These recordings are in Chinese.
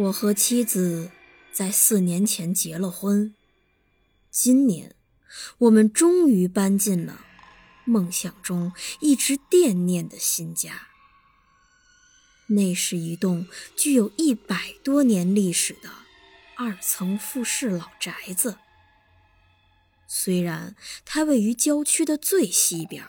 我和妻子在四年前结了婚，今年我们终于搬进了梦想中一直惦念的新家。那是一栋具有一百多年历史的二层复式老宅子。虽然它位于郊区的最西边，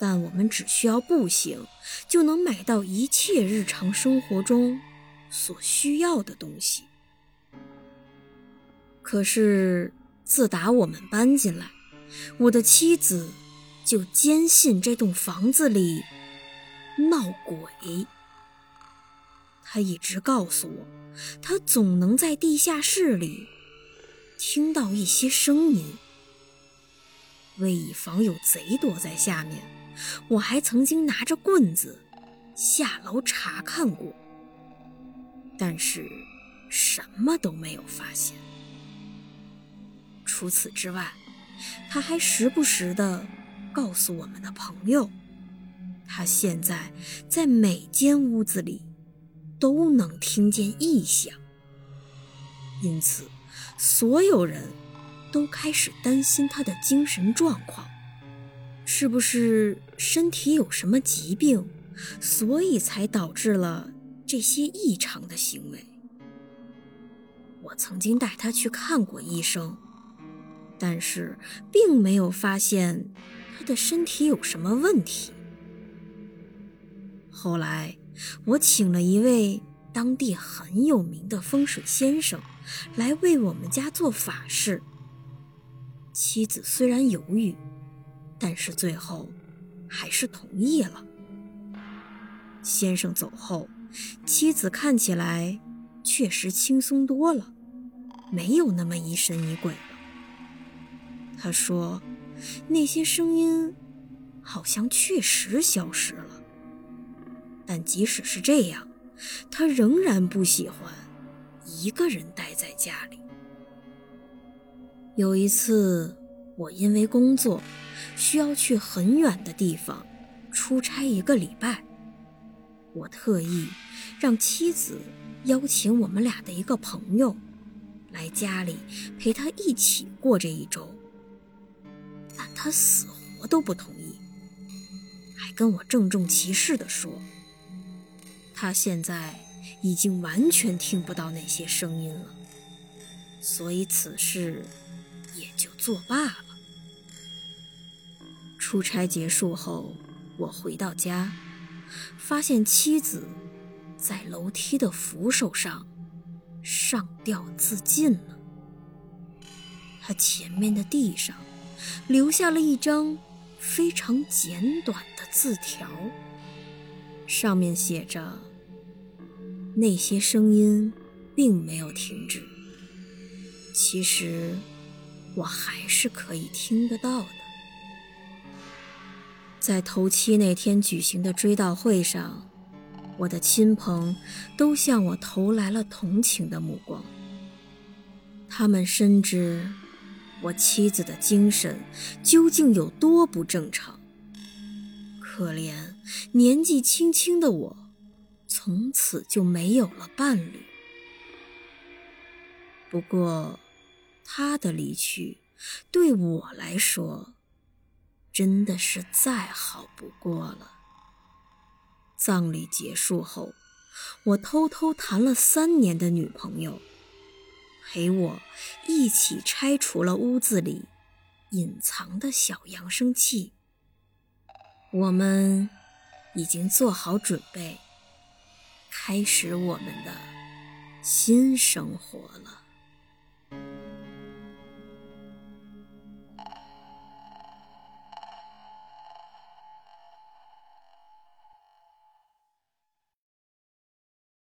但我们只需要步行就能买到一切日常生活中。所需要的东西。可是，自打我们搬进来，我的妻子就坚信这栋房子里闹鬼。她一直告诉我，她总能在地下室里听到一些声音。为以防有贼躲在下面，我还曾经拿着棍子下楼查看过。但是，什么都没有发现。除此之外，他还时不时的告诉我们的朋友，他现在在每间屋子里都能听见异响。因此，所有人都开始担心他的精神状况，是不是身体有什么疾病，所以才导致了。这些异常的行为，我曾经带他去看过医生，但是并没有发现他的身体有什么问题。后来，我请了一位当地很有名的风水先生来为我们家做法事。妻子虽然犹豫，但是最后还是同意了。先生走后。妻子看起来确实轻松多了，没有那么疑神疑鬼了。他说：“那些声音好像确实消失了，但即使是这样，他仍然不喜欢一个人待在家里。”有一次，我因为工作需要去很远的地方出差一个礼拜。我特意让妻子邀请我们俩的一个朋友来家里陪他一起过这一周，但他死活都不同意，还跟我郑重其事地说，他现在已经完全听不到那些声音了，所以此事也就作罢了。出差结束后，我回到家。发现妻子在楼梯的扶手上上吊自尽了。他前面的地上留下了一张非常简短的字条，上面写着：“那些声音并没有停止，其实我还是可以听得到的。”在头七那天举行的追悼会上，我的亲朋都向我投来了同情的目光。他们深知我妻子的精神究竟有多不正常。可怜年纪轻轻的我，从此就没有了伴侣。不过，他的离去对我来说……真的是再好不过了。葬礼结束后，我偷偷谈了三年的女朋友，陪我一起拆除了屋子里隐藏的小扬声器。我们已经做好准备，开始我们的新生活了。